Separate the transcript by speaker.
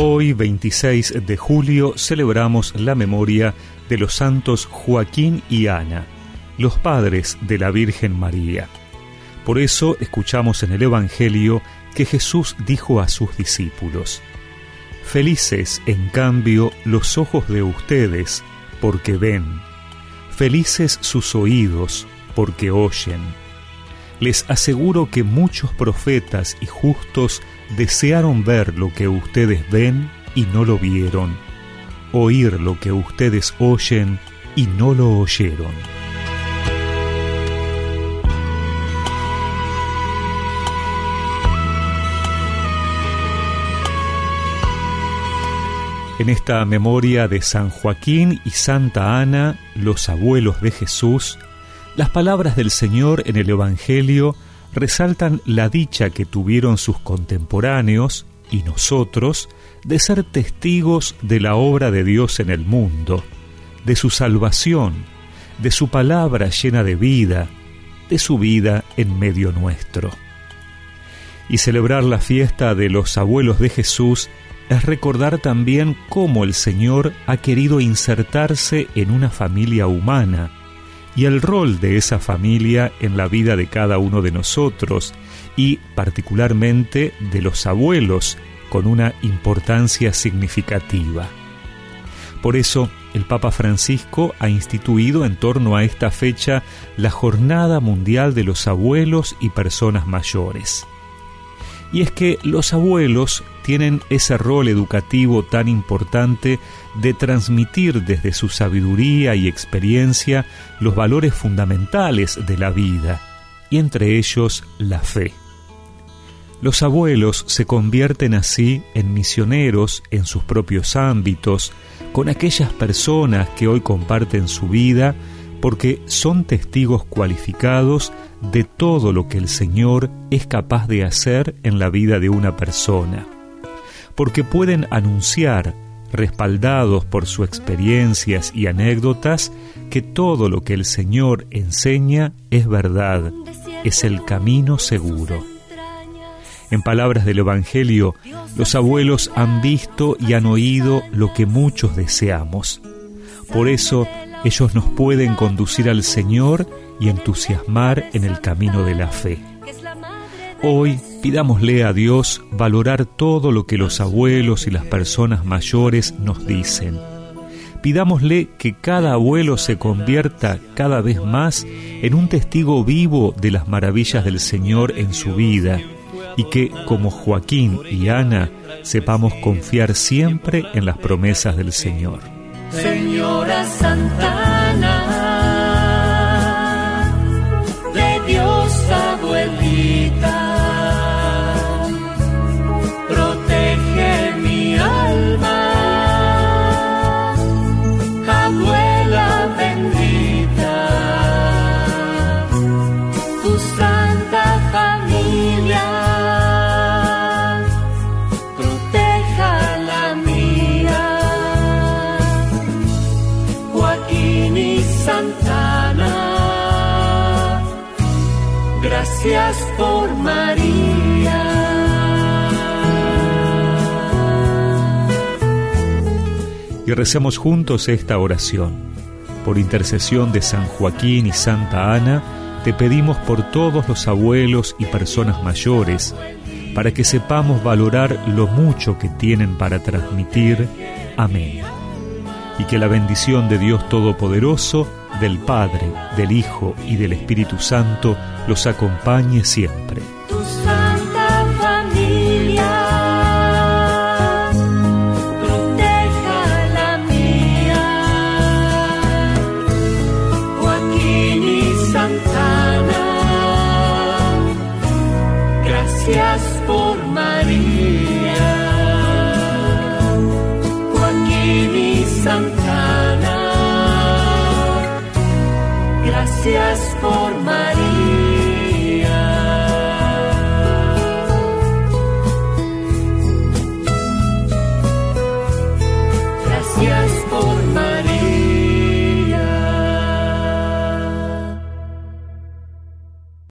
Speaker 1: Hoy, 26 de julio, celebramos la memoria de los santos Joaquín y Ana, los padres de la Virgen María. Por eso escuchamos en el Evangelio que Jesús dijo a sus discípulos, Felices, en cambio, los ojos de ustedes, porque ven, felices sus oídos, porque oyen. Les aseguro que muchos profetas y justos desearon ver lo que ustedes ven y no lo vieron, oír lo que ustedes oyen y no lo oyeron. En esta memoria de San Joaquín y Santa Ana, los abuelos de Jesús, las palabras del Señor en el Evangelio resaltan la dicha que tuvieron sus contemporáneos y nosotros de ser testigos de la obra de Dios en el mundo, de su salvación, de su palabra llena de vida, de su vida en medio nuestro. Y celebrar la fiesta de los abuelos de Jesús es recordar también cómo el Señor ha querido insertarse en una familia humana, y el rol de esa familia en la vida de cada uno de nosotros y particularmente de los abuelos con una importancia significativa. Por eso, el Papa Francisco ha instituido en torno a esta fecha la Jornada Mundial de los Abuelos y Personas Mayores. Y es que los abuelos tienen ese rol educativo tan importante de transmitir desde su sabiduría y experiencia los valores fundamentales de la vida, y entre ellos la fe. Los abuelos se convierten así en misioneros en sus propios ámbitos, con aquellas personas que hoy comparten su vida, porque son testigos cualificados de todo lo que el Señor es capaz de hacer en la vida de una persona, porque pueden anunciar, respaldados por sus experiencias y anécdotas, que todo lo que el Señor enseña es verdad, es el camino seguro. En palabras del Evangelio, los abuelos han visto y han oído lo que muchos deseamos. Por eso ellos nos pueden conducir al Señor y entusiasmar en el camino de la fe. Hoy pidámosle a Dios valorar todo lo que los abuelos y las personas mayores nos dicen. Pidámosle que cada abuelo se convierta cada vez más en un testigo vivo de las maravillas del Señor en su vida y que, como Joaquín y Ana, sepamos confiar siempre en las promesas del Señor.
Speaker 2: Señora gracias por María.
Speaker 1: y recemos juntos esta oración. Por intercesión de San Joaquín y Santa Ana, te pedimos por todos los abuelos y personas mayores, para que sepamos valorar lo mucho que tienen para transmitir. Amén. Y que la bendición de Dios Todopoderoso, del Padre, del Hijo y del Espíritu Santo los acompañe siempre.
Speaker 2: Tu santa familia, proteja la mía. Joaquín y Santana, gracias por María. Gracias por María.